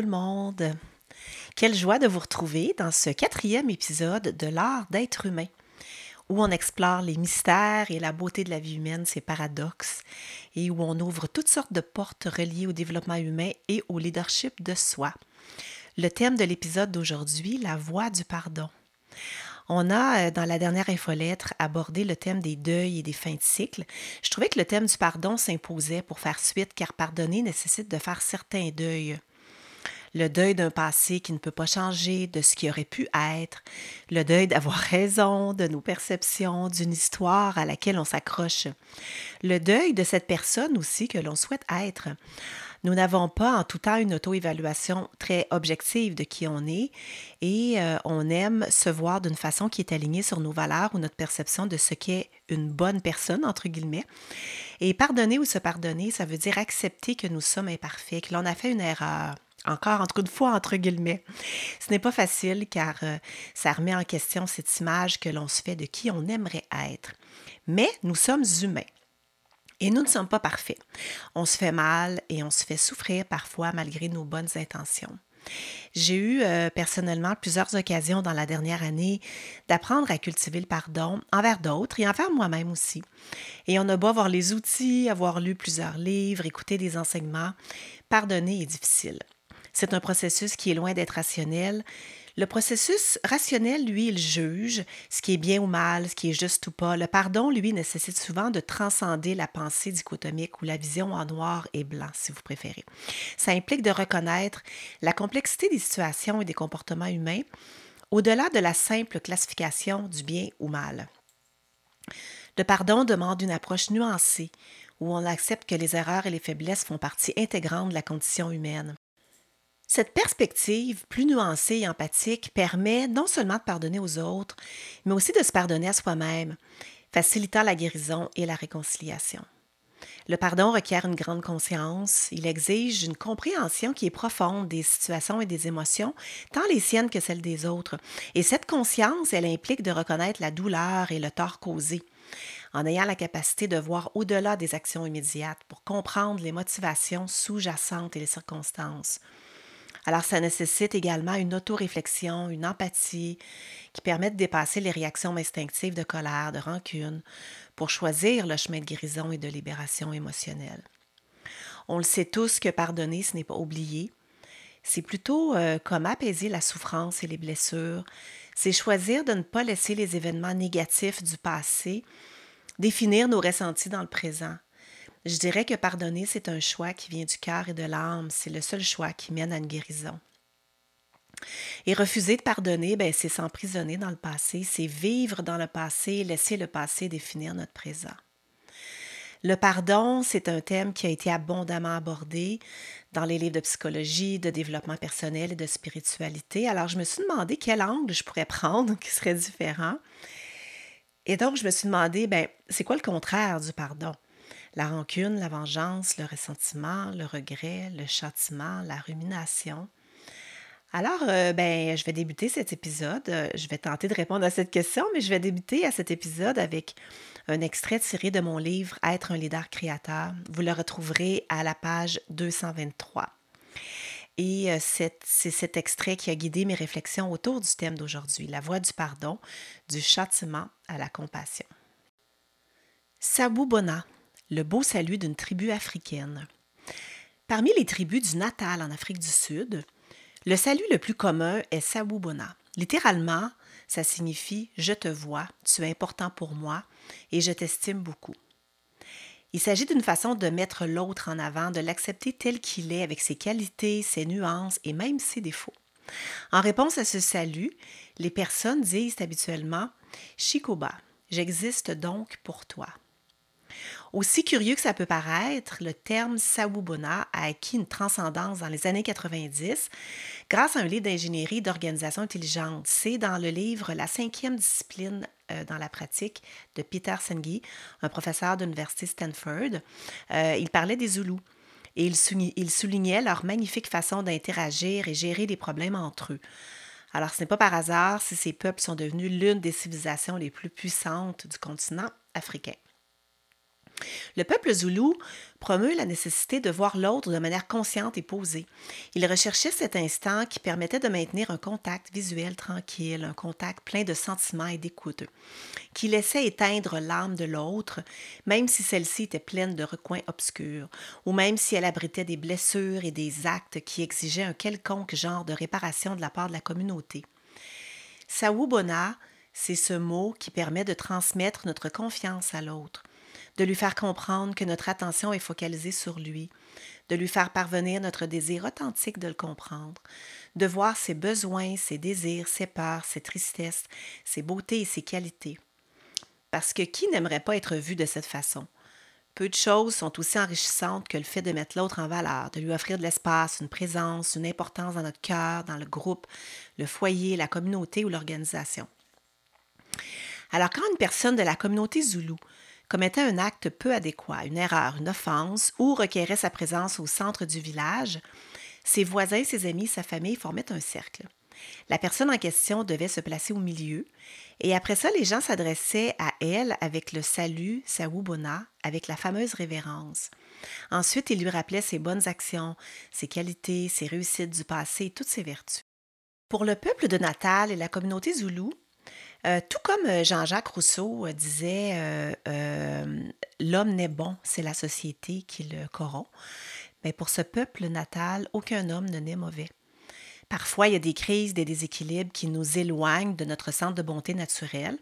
le monde. Quelle joie de vous retrouver dans ce quatrième épisode de l'art d'être humain, où on explore les mystères et la beauté de la vie humaine, ses paradoxes, et où on ouvre toutes sortes de portes reliées au développement humain et au leadership de soi. Le thème de l'épisode d'aujourd'hui, la voie du pardon. On a, euh, dans la dernière infolettre, abordé le thème des deuils et des fins de cycle. Je trouvais que le thème du pardon s'imposait pour faire suite, car pardonner nécessite de faire certains deuils le deuil d'un passé qui ne peut pas changer, de ce qui aurait pu être, le deuil d'avoir raison, de nos perceptions, d'une histoire à laquelle on s'accroche, le deuil de cette personne aussi que l'on souhaite être. Nous n'avons pas en tout temps une auto-évaluation très objective de qui on est et euh, on aime se voir d'une façon qui est alignée sur nos valeurs ou notre perception de ce qu'est une bonne personne, entre guillemets. Et pardonner ou se pardonner, ça veut dire accepter que nous sommes imparfaits, que l'on a fait une erreur, encore entre une fois entre guillemets. Ce n'est pas facile car euh, ça remet en question cette image que l'on se fait de qui on aimerait être. Mais nous sommes humains. Et nous ne sommes pas parfaits. On se fait mal et on se fait souffrir parfois malgré nos bonnes intentions. J'ai eu euh, personnellement plusieurs occasions dans la dernière année d'apprendre à cultiver le pardon envers d'autres et envers moi-même aussi. Et on a beau avoir les outils, avoir lu plusieurs livres, écouter des enseignements, pardonner est difficile. C'est un processus qui est loin d'être rationnel, le processus rationnel, lui, il juge ce qui est bien ou mal, ce qui est juste ou pas. Le pardon, lui, nécessite souvent de transcender la pensée dichotomique ou la vision en noir et blanc, si vous préférez. Ça implique de reconnaître la complexité des situations et des comportements humains au-delà de la simple classification du bien ou mal. Le pardon demande une approche nuancée où on accepte que les erreurs et les faiblesses font partie intégrante de la condition humaine. Cette perspective plus nuancée et empathique permet non seulement de pardonner aux autres, mais aussi de se pardonner à soi-même, facilitant la guérison et la réconciliation. Le pardon requiert une grande conscience, il exige une compréhension qui est profonde des situations et des émotions, tant les siennes que celles des autres. Et cette conscience, elle implique de reconnaître la douleur et le tort causé, en ayant la capacité de voir au-delà des actions immédiates pour comprendre les motivations sous-jacentes et les circonstances. Alors, ça nécessite également une autoréflexion, une empathie qui permet de dépasser les réactions instinctives de colère, de rancune, pour choisir le chemin de guérison et de libération émotionnelle. On le sait tous que pardonner, ce n'est pas oublier. C'est plutôt euh, comme apaiser la souffrance et les blessures. C'est choisir de ne pas laisser les événements négatifs du passé définir nos ressentis dans le présent. Je dirais que pardonner, c'est un choix qui vient du cœur et de l'âme. C'est le seul choix qui mène à une guérison. Et refuser de pardonner, ben, c'est s'emprisonner dans le passé, c'est vivre dans le passé, laisser le passé définir notre présent. Le pardon, c'est un thème qui a été abondamment abordé dans les livres de psychologie, de développement personnel et de spiritualité. Alors, je me suis demandé quel angle je pourrais prendre qui serait différent. Et donc, je me suis demandé, ben, c'est quoi le contraire du pardon? La rancune, la vengeance, le ressentiment, le regret, le châtiment, la rumination. Alors, euh, ben, je vais débuter cet épisode. Euh, je vais tenter de répondre à cette question, mais je vais débuter à cet épisode avec un extrait tiré de mon livre Être un leader créateur. Vous le retrouverez à la page 223. Et euh, c'est cet extrait qui a guidé mes réflexions autour du thème d'aujourd'hui, la voie du pardon, du châtiment à la compassion. Sabou Bona le beau salut d'une tribu africaine. Parmi les tribus du Natal en Afrique du Sud, le salut le plus commun est Sawubona. Littéralement, ça signifie Je te vois, tu es important pour moi et je t'estime beaucoup. Il s'agit d'une façon de mettre l'autre en avant, de l'accepter tel qu'il est avec ses qualités, ses nuances et même ses défauts. En réponse à ce salut, les personnes disent habituellement Shikoba, j'existe donc pour toi. Aussi curieux que ça peut paraître, le terme Sawubona a acquis une transcendance dans les années 90 grâce à un livre d'ingénierie d'organisation intelligente. C'est dans le livre La cinquième discipline euh, dans la pratique de Peter Senge, un professeur d'université Stanford. Euh, il parlait des Zoulous et il soulignait leur magnifique façon d'interagir et gérer les problèmes entre eux. Alors, ce n'est pas par hasard si ces peuples sont devenus l'une des civilisations les plus puissantes du continent africain. Le peuple zoulou promeut la nécessité de voir l'autre de manière consciente et posée. Il recherchait cet instant qui permettait de maintenir un contact visuel tranquille, un contact plein de sentiments et d'écoute, qui laissait éteindre l'âme de l'autre, même si celle-ci était pleine de recoins obscurs, ou même si elle abritait des blessures et des actes qui exigeaient un quelconque genre de réparation de la part de la communauté. Sawubona, c'est ce mot qui permet de transmettre notre confiance à l'autre de lui faire comprendre que notre attention est focalisée sur lui, de lui faire parvenir notre désir authentique de le comprendre, de voir ses besoins, ses désirs, ses peurs, ses tristesses, ses beautés et ses qualités. Parce que qui n'aimerait pas être vu de cette façon? Peu de choses sont aussi enrichissantes que le fait de mettre l'autre en valeur, de lui offrir de l'espace, une présence, une importance dans notre cœur, dans le groupe, le foyer, la communauté ou l'organisation. Alors quand une personne de la communauté zoulou commettait un acte peu adéquat, une erreur, une offense ou requérait sa présence au centre du village, ses voisins, ses amis, sa famille formaient un cercle. La personne en question devait se placer au milieu, et après ça, les gens s'adressaient à elle avec le salut, Sawubona, avec la fameuse révérence. Ensuite, ils lui rappelaient ses bonnes actions, ses qualités, ses réussites du passé et toutes ses vertus. Pour le peuple de Natal et la communauté zoulou, euh, tout comme euh, Jean-Jacques Rousseau euh, disait, l'homme n'est bon, c'est la société qui le corrompt. Mais pour ce peuple natal, aucun homme ne naît mauvais. Parfois, il y a des crises, des déséquilibres qui nous éloignent de notre centre de bonté naturelle.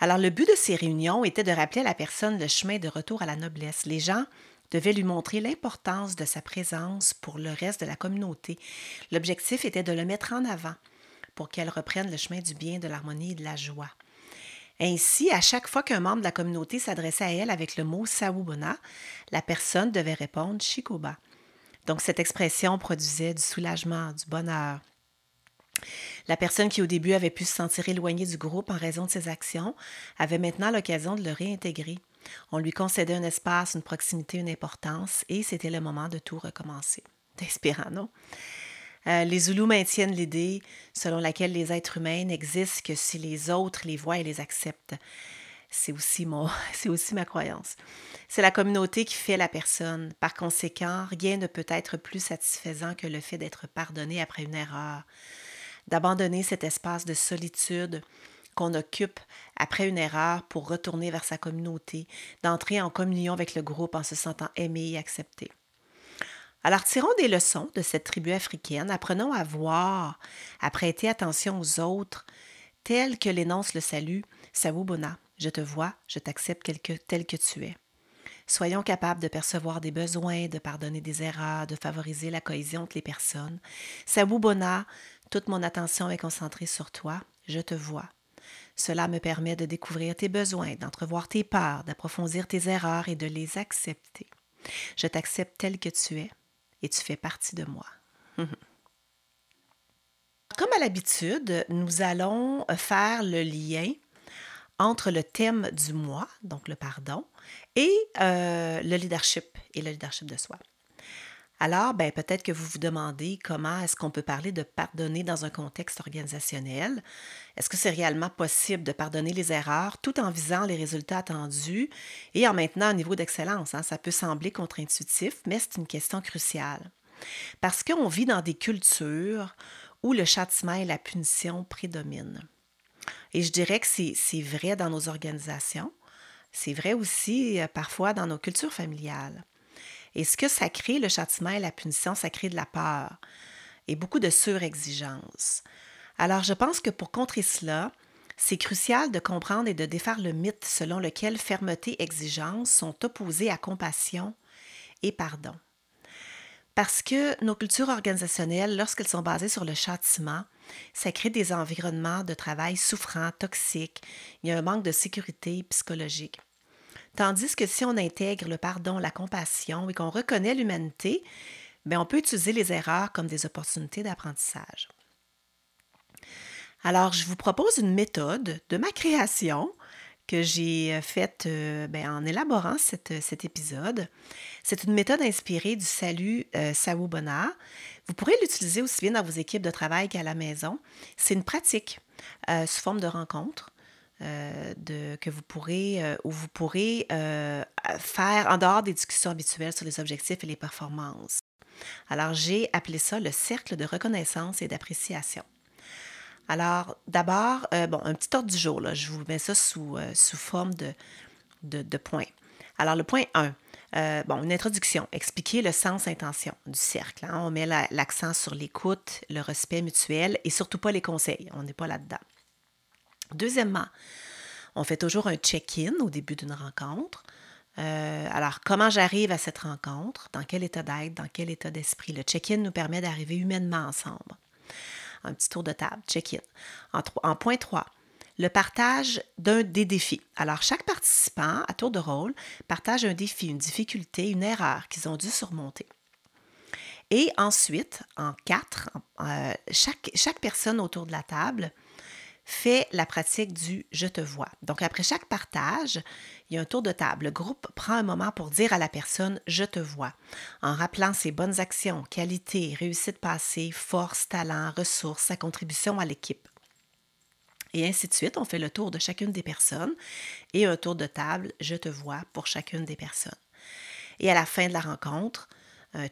Alors, le but de ces réunions était de rappeler à la personne le chemin de retour à la noblesse. Les gens devaient lui montrer l'importance de sa présence pour le reste de la communauté. L'objectif était de le mettre en avant pour qu'elle reprenne le chemin du bien, de l'harmonie et de la joie. Ainsi, à chaque fois qu'un membre de la communauté s'adressait à elle avec le mot Sawubona, la personne devait répondre Shikoba. Donc, cette expression produisait du soulagement, du bonheur. La personne qui au début avait pu se sentir éloignée du groupe en raison de ses actions avait maintenant l'occasion de le réintégrer. On lui concédait un espace, une proximité, une importance, et c'était le moment de tout recommencer. Inspirant, non? Euh, les Zoulous maintiennent l'idée selon laquelle les êtres humains n'existent que si les autres les voient et les acceptent. C'est aussi, mon, c'est aussi ma croyance. C'est la communauté qui fait la personne. Par conséquent, rien ne peut être plus satisfaisant que le fait d'être pardonné après une erreur, d'abandonner cet espace de solitude qu'on occupe après une erreur pour retourner vers sa communauté, d'entrer en communion avec le groupe en se sentant aimé et accepté. Alors tirons des leçons de cette tribu africaine, apprenons à voir, à prêter attention aux autres, tel que l'énonce le salut, Sawubona, je te vois, je t'accepte tel que tu es. Soyons capables de percevoir des besoins, de pardonner des erreurs, de favoriser la cohésion entre les personnes. Sawubona, toute mon attention est concentrée sur toi, je te vois. Cela me permet de découvrir tes besoins, d'entrevoir tes peurs, d'approfondir tes erreurs et de les accepter. Je t'accepte tel que tu es et tu fais partie de moi. Comme à l'habitude, nous allons faire le lien entre le thème du mois, donc le pardon, et euh, le leadership et le leadership de soi. Alors, ben, peut-être que vous vous demandez comment est-ce qu'on peut parler de pardonner dans un contexte organisationnel. Est-ce que c'est réellement possible de pardonner les erreurs tout en visant les résultats attendus et en maintenant un niveau d'excellence? Hein? Ça peut sembler contre-intuitif, mais c'est une question cruciale. Parce qu'on vit dans des cultures où le châtiment et la punition prédominent. Et je dirais que c'est vrai dans nos organisations. C'est vrai aussi euh, parfois dans nos cultures familiales. Et ce que ça crée, le châtiment et la punition, ça crée de la peur et beaucoup de surexigence. Alors, je pense que pour contrer cela, c'est crucial de comprendre et de défaire le mythe selon lequel fermeté et exigence sont opposées à compassion et pardon. Parce que nos cultures organisationnelles, lorsqu'elles sont basées sur le châtiment, ça crée des environnements de travail souffrants, toxiques, il y a un manque de sécurité psychologique. Tandis que si on intègre le pardon, la compassion et qu'on reconnaît l'humanité, bien, on peut utiliser les erreurs comme des opportunités d'apprentissage. Alors, je vous propose une méthode de ma création que j'ai faite euh, ben, en élaborant cet épisode. C'est une méthode inspirée du salut euh, Sawubona. Vous pourrez l'utiliser aussi bien dans vos équipes de travail qu'à la maison. C'est une pratique euh, sous forme de rencontre euh, de, que vous pourrez, euh, où vous pourrez euh, faire en dehors des discussions habituelles sur les objectifs et les performances. Alors, j'ai appelé ça le cercle de reconnaissance et d'appréciation. Alors, d'abord, bon, un petit ordre du jour, là, je vous mets ça sous, sous forme de, de, points. Alors, le point 1, bon, une introduction, expliquer le sens-intention du cercle. Hein. On met l'accent sur l'écoute, le respect mutuel et surtout pas les conseils. On n'est pas là-dedans. Deuxièmement, on fait toujours un check-in au début d'une rencontre. Euh, alors, comment j'arrive à cette rencontre? Dans quel état d'être? Dans quel état d'esprit? Le check-in nous permet d'arriver humainement ensemble. Un petit tour de table, check-in. En, point 3, le partage d'un des défis. Alors, chaque participant, à tour de rôle, partage un défi, une difficulté, une erreur qu'ils ont dû surmonter. Et ensuite, en quatre, euh, chaque, chaque personne autour de la table fait la pratique du je te vois. Donc, après chaque partage, il y a un tour de table. Le groupe prend un moment pour dire à la personne je te vois, en rappelant ses bonnes actions, qualités, réussites passées, forces, talents, ressources, sa contribution à l'équipe. Et ainsi de suite, on fait le tour de chacune des personnes et un tour de table, je te vois pour chacune des personnes. Et à la fin de la rencontre,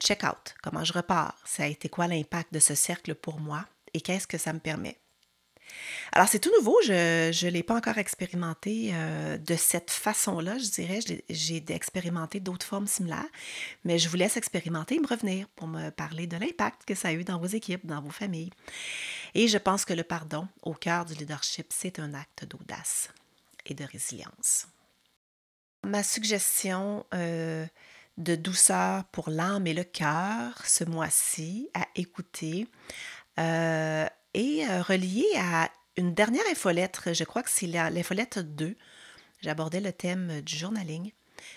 check out, comment je repars, ça a été quoi l'impact de ce cercle pour moi et qu'est-ce que ça me permet? Alors, c'est tout nouveau. Je ne l'ai pas encore expérimenté euh, de cette façon-là, je dirais. J'ai expérimenté d'autres formes similaires, mais je vous laisse expérimenter et me revenir pour me parler de l'impact que ça a eu dans vos équipes, dans vos familles. Et je pense que le pardon, au cœur du leadership, c'est un acte d'audace et de résilience. Ma suggestion euh, de douceur pour l'âme et le cœur ce mois-ci à écouter. Euh, et euh, relié à une dernière infolettre, je crois que c'est l'infolettre 2. J'abordais le thème du journaling.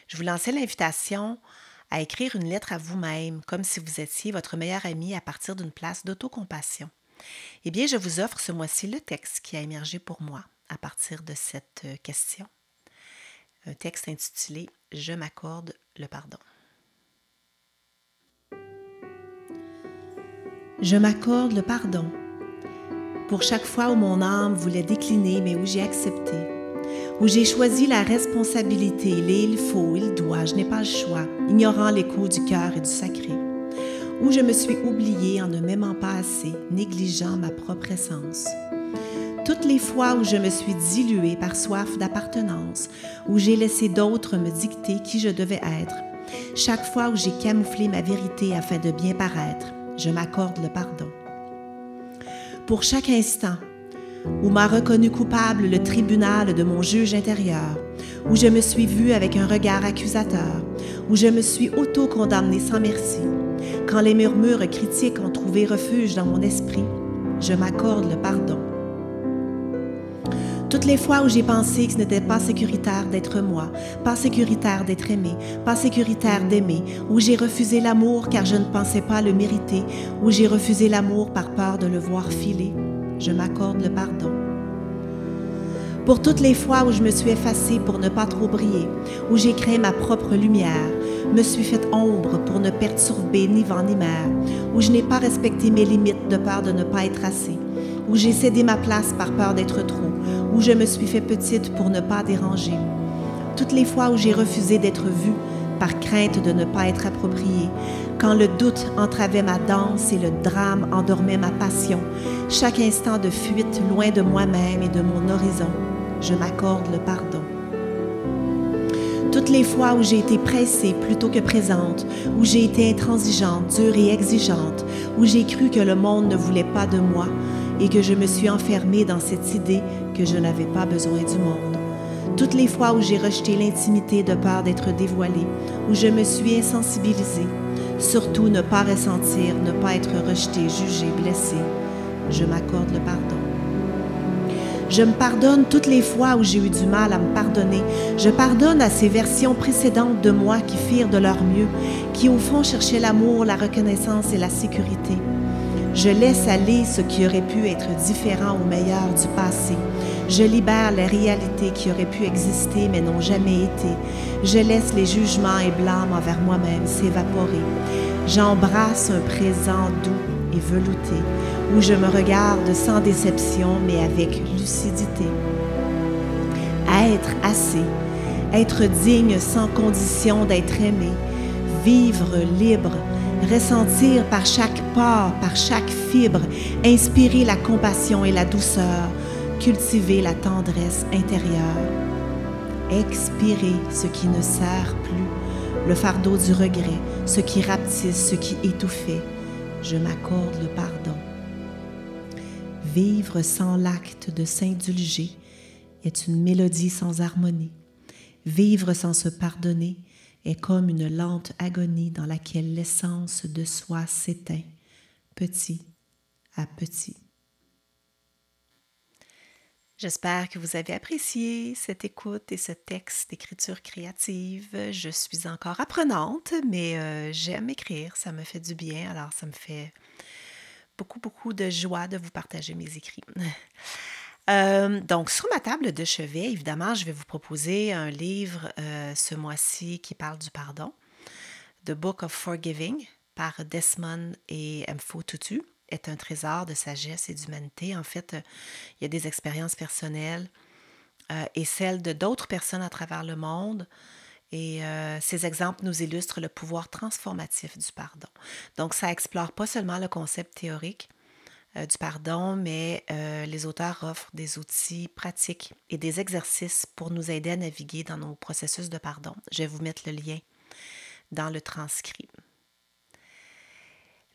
Je vous lançais l'invitation à écrire une lettre à vous-même, comme si vous étiez votre meilleur ami à partir d'une place d'autocompassion. Eh bien, je vous offre ce mois-ci le texte qui a émergé pour moi à partir de cette euh, question. Un texte intitulé Je m'accorde le pardon. Je m'accorde le pardon pour chaque fois où mon âme voulait décliner, mais où j'ai accepté, où j'ai choisi la responsabilité, les il faut, il doit, je n'ai pas le choix, ignorant l'écho du cœur et du sacré, où je me suis oubliée en ne m'aimant pas assez, négligeant ma propre essence. Toutes les fois où je me suis diluée par soif d'appartenance, où j'ai laissé d'autres me dicter qui je devais être, chaque fois où j'ai camouflé ma vérité afin de bien paraître, je m'accorde le pardon pour chaque instant où m'a reconnu coupable le tribunal de mon juge intérieur, où je me suis vue avec un regard accusateur, où je me suis auto-condamnée sans merci, quand les murmures critiques ont trouvé refuge dans mon esprit, je m'accorde le pardon. Toutes les fois où j'ai pensé que ce n'était pas sécuritaire d'être moi, pas sécuritaire d'être aimé, pas sécuritaire d'aimer, où j'ai refusé l'amour car je ne pensais pas le mériter, où j'ai refusé l'amour par peur de le voir filer, je m'accorde le pardon. Pour toutes les fois où je me suis effacée pour ne pas trop briller, où j'ai créé ma propre lumière, me suis fait ombre pour ne perturber ni vent ni mer, où je n'ai pas respecté mes limites de peur de ne pas être assez, où j'ai cédé ma place par peur d'être trop, où je me suis fait petite pour ne pas déranger. Toutes les fois où j'ai refusé d'être vue par crainte de ne pas être appropriée, quand le doute entravait ma danse et le drame endormait ma passion, chaque instant de fuite loin de moi-même et de mon horizon, je m'accorde le pardon. Toutes les fois où j'ai été pressée plutôt que présente, où j'ai été intransigeante, dure et exigeante, où j'ai cru que le monde ne voulait pas de moi, et que je me suis enfermée dans cette idée que je n'avais pas besoin du monde. Toutes les fois où j'ai rejeté l'intimité de peur d'être dévoilée, où je me suis insensibilisée, surtout ne pas ressentir, ne pas être rejetée, jugée, blessée, je m'accorde le pardon. Je me pardonne toutes les fois où j'ai eu du mal à me pardonner. Je pardonne à ces versions précédentes de moi qui firent de leur mieux, qui au fond cherchaient l'amour, la reconnaissance et la sécurité. Je laisse aller ce qui aurait pu être différent ou meilleur du passé. Je libère les réalités qui auraient pu exister mais n'ont jamais été. Je laisse les jugements et blâmes envers moi-même s'évaporer. J'embrasse un présent doux et velouté où je me regarde sans déception mais avec lucidité. être assez, être digne sans condition d'être aimé, vivre libre, ressentir par chaque pore, par chaque fibre, inspirer la compassion et la douceur, cultiver la tendresse intérieure, expirer ce qui ne sert plus, le fardeau du regret, ce qui rapetisse, ce qui étouffait. Je m'accorde le pardon. Vivre sans l'acte de s'indulger est une mélodie sans harmonie. Vivre sans se pardonner est comme une lente agonie dans laquelle l'essence de soi s'éteint, petit à petit. J'espère que vous avez apprécié cette écoute et ce texte d'écriture créative. Je suis encore apprenante, mais euh, j'aime écrire, ça me fait du bien, alors ça me fait beaucoup, beaucoup de joie de vous partager mes écrits. Euh, donc, sur ma table de chevet, évidemment, je vais vous proposer un livre euh, ce mois-ci qui parle du pardon, The Book of Forgiving par Desmond et Mfo Tutu est un trésor de sagesse et d'humanité. En fait, euh, il y a des expériences personnelles et celles de d'autres personnes à travers le monde. Et ces exemples nous illustrent le pouvoir transformatif du pardon. Donc, ça explore pas seulement le concept théorique, euh, du pardon, mais euh, les auteurs offrent des outils pratiques et des exercices pour nous aider à naviguer dans nos processus de pardon. Je vais vous mettre le lien dans le transcrit.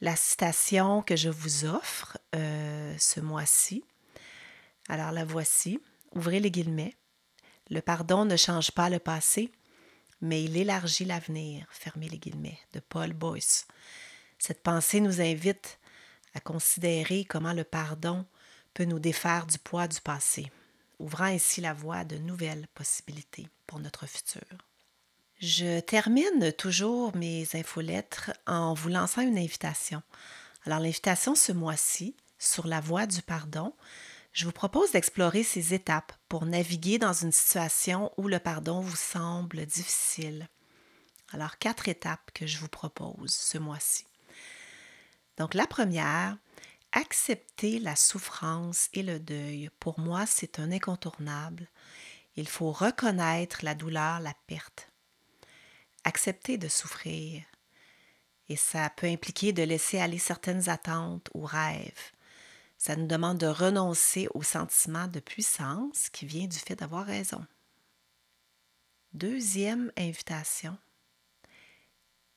La citation que je vous offre euh, ce mois-ci, alors la voici, ouvrez les guillemets. Le pardon ne change pas le passé, mais il élargit l'avenir, fermez les guillemets, de Paul Boyce. Cette pensée nous invite à considérer comment le pardon peut nous défaire du poids du passé, ouvrant ainsi la voie à de nouvelles possibilités pour notre futur. Je termine toujours mes infolettres en vous lançant une invitation. Alors l'invitation ce mois-ci, sur la voie du pardon, je vous propose d'explorer ces étapes pour naviguer dans une situation où le pardon vous semble difficile. Alors quatre étapes que je vous propose ce mois-ci. Donc la première, accepter la souffrance et le deuil. Pour moi, c'est un incontournable. Il faut reconnaître la douleur, la perte. Accepter de souffrir. Et ça peut impliquer de laisser aller certaines attentes ou rêves. Ça nous demande de renoncer au sentiment de puissance qui vient du fait d'avoir raison. Deuxième invitation.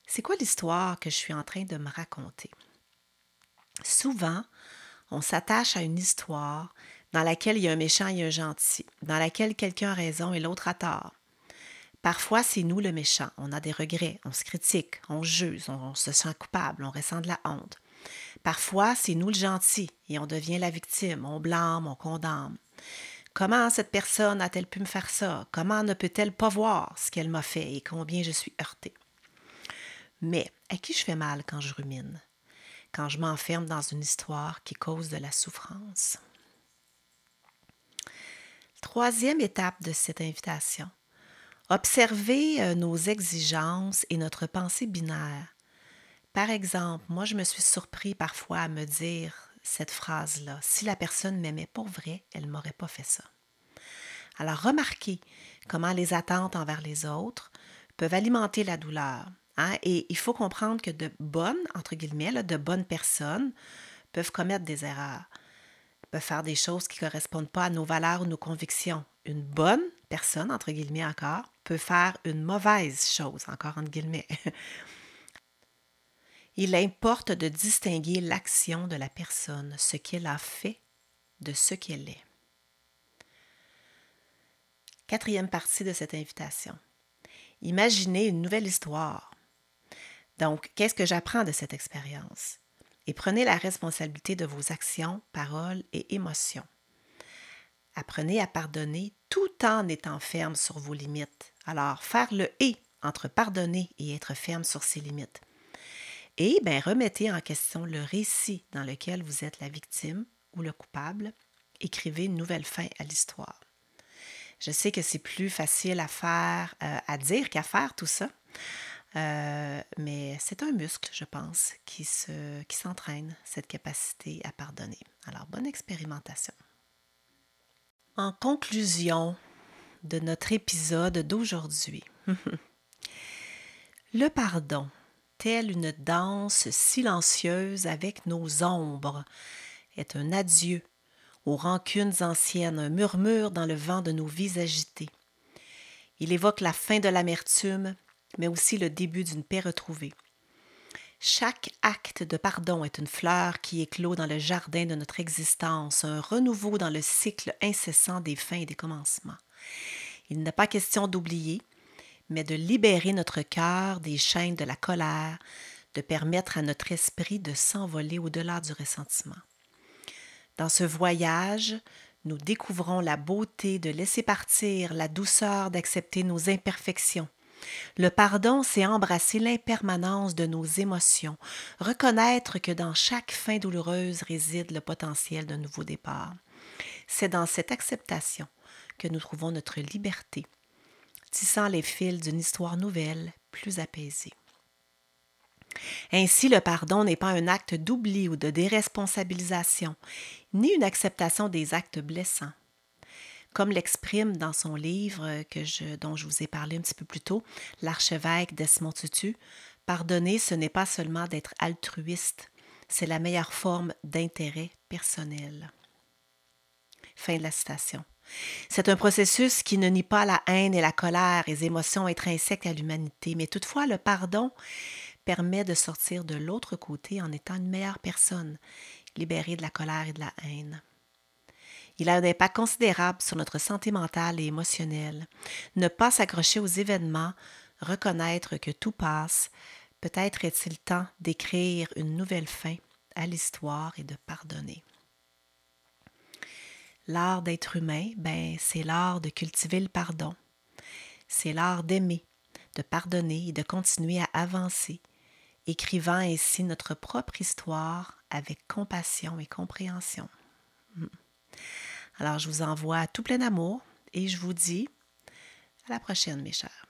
C'est quoi l'histoire que je suis en train de me raconter? Souvent, on s'attache à une histoire dans laquelle il y a un méchant et un gentil, dans laquelle quelqu'un a raison et l'autre a tort. Parfois, c'est nous le méchant. On a des regrets, on se critique, on juge, on, se sent coupable, on ressent de la honte. Parfois, c'est nous le gentil et on devient la victime, on blâme, on condamne. Comment cette personne a-t-elle pu me faire ça? Comment ne peut-elle pas voir ce qu'elle m'a fait et combien je suis heurtée? Mais à qui je fais mal quand je rumine? Je m'enferme dans une histoire qui cause de la souffrance. Troisième étape de cette invitation. Observer euh, nos exigences et notre pensée binaire. Par exemple, moi, je me suis surpris parfois à me dire cette phrase-là. Si la personne m'aimait pour vrai, elle ne m'aurait pas fait ça. Alors, remarquez comment les attentes envers les autres peuvent alimenter la douleur. Hein, et il faut comprendre que de bonnes, entre guillemets, de bonnes personnes peuvent commettre des erreurs, peuvent faire des choses qui ne correspondent pas à nos valeurs ou nos convictions. Une bonne personne, entre guillemets encore, peut faire une mauvaise chose, encore entre guillemets. Il importe de distinguer l'action de la personne, ce qu'elle a fait de ce qu'elle est. Quatrième partie de cette invitation. Imaginez une nouvelle histoire donc, qu'est-ce que j'apprends de cette expérience? Et prenez la responsabilité de vos actions, paroles et émotions. Apprenez à pardonner tout en étant ferme sur vos limites. Alors, faire le et entre pardonner et être ferme sur ses limites. Et bien, remettez en question le récit dans lequel vous êtes la victime ou le coupable. Écrivez une nouvelle fin à l'histoire. Je sais que c'est plus facile à faire, euh, à dire qu'à faire tout ça. Euh, mais c'est un muscle, je pense, qui, se, qui s'entraîne, cette capacité à pardonner. Alors, bonne expérimentation. En conclusion de notre épisode d'aujourd'hui. Le pardon, telle une danse silencieuse avec nos ombres, est un adieu aux rancunes anciennes, un murmure dans le vent de nos vies agitées. Il évoque la fin de l'amertume, mais aussi le début d'une paix retrouvée. Chaque acte de pardon est une fleur qui éclot dans le jardin de notre existence, un renouveau dans le cycle incessant des fins et des commencements. Il n'est pas question d'oublier, mais de libérer notre cœur des chaînes de la colère, de permettre à notre esprit de s'envoler au-delà du ressentiment. Dans ce voyage, nous découvrons la beauté de laisser partir, la douceur d'accepter nos imperfections. Le pardon, c'est embrasser l'impermanence de nos émotions, reconnaître que dans chaque fin douloureuse réside le potentiel d'un nouveau départ. C'est dans cette acceptation que nous trouvons notre liberté, tissant les fils d'une histoire nouvelle, plus apaisée. Ainsi, le pardon n'est pas un acte d'oubli ou de déresponsabilisation, ni une acceptation des actes blessants. Comme l'exprime dans son livre que je, dont je vous ai parlé un petit peu plus tôt, l'archevêque Desmond Tutu, pardonner, ce n'est pas seulement d'être altruiste, c'est la meilleure forme d'intérêt personnel. Fin de la citation. C'est un processus qui ne nie pas la haine et la colère, les émotions intrinsèques à l'humanité, mais toutefois le pardon permet de sortir de l'autre côté en étant une meilleure personne, libérée de la colère et de la haine. Il a un impact considérable sur notre santé mentale et émotionnelle. Ne pas s'accrocher aux événements, reconnaître que tout passe, peut-être est-il temps d'écrire une nouvelle fin à l'histoire et de pardonner. L'art d'être humain, ben, c'est l'art de cultiver le pardon. C'est l'art d'aimer, de pardonner et de continuer à avancer, écrivant ainsi notre propre histoire avec compassion et compréhension. Hmm. Alors je vous envoie tout plein d'amour et je vous dis à la prochaine mes chers.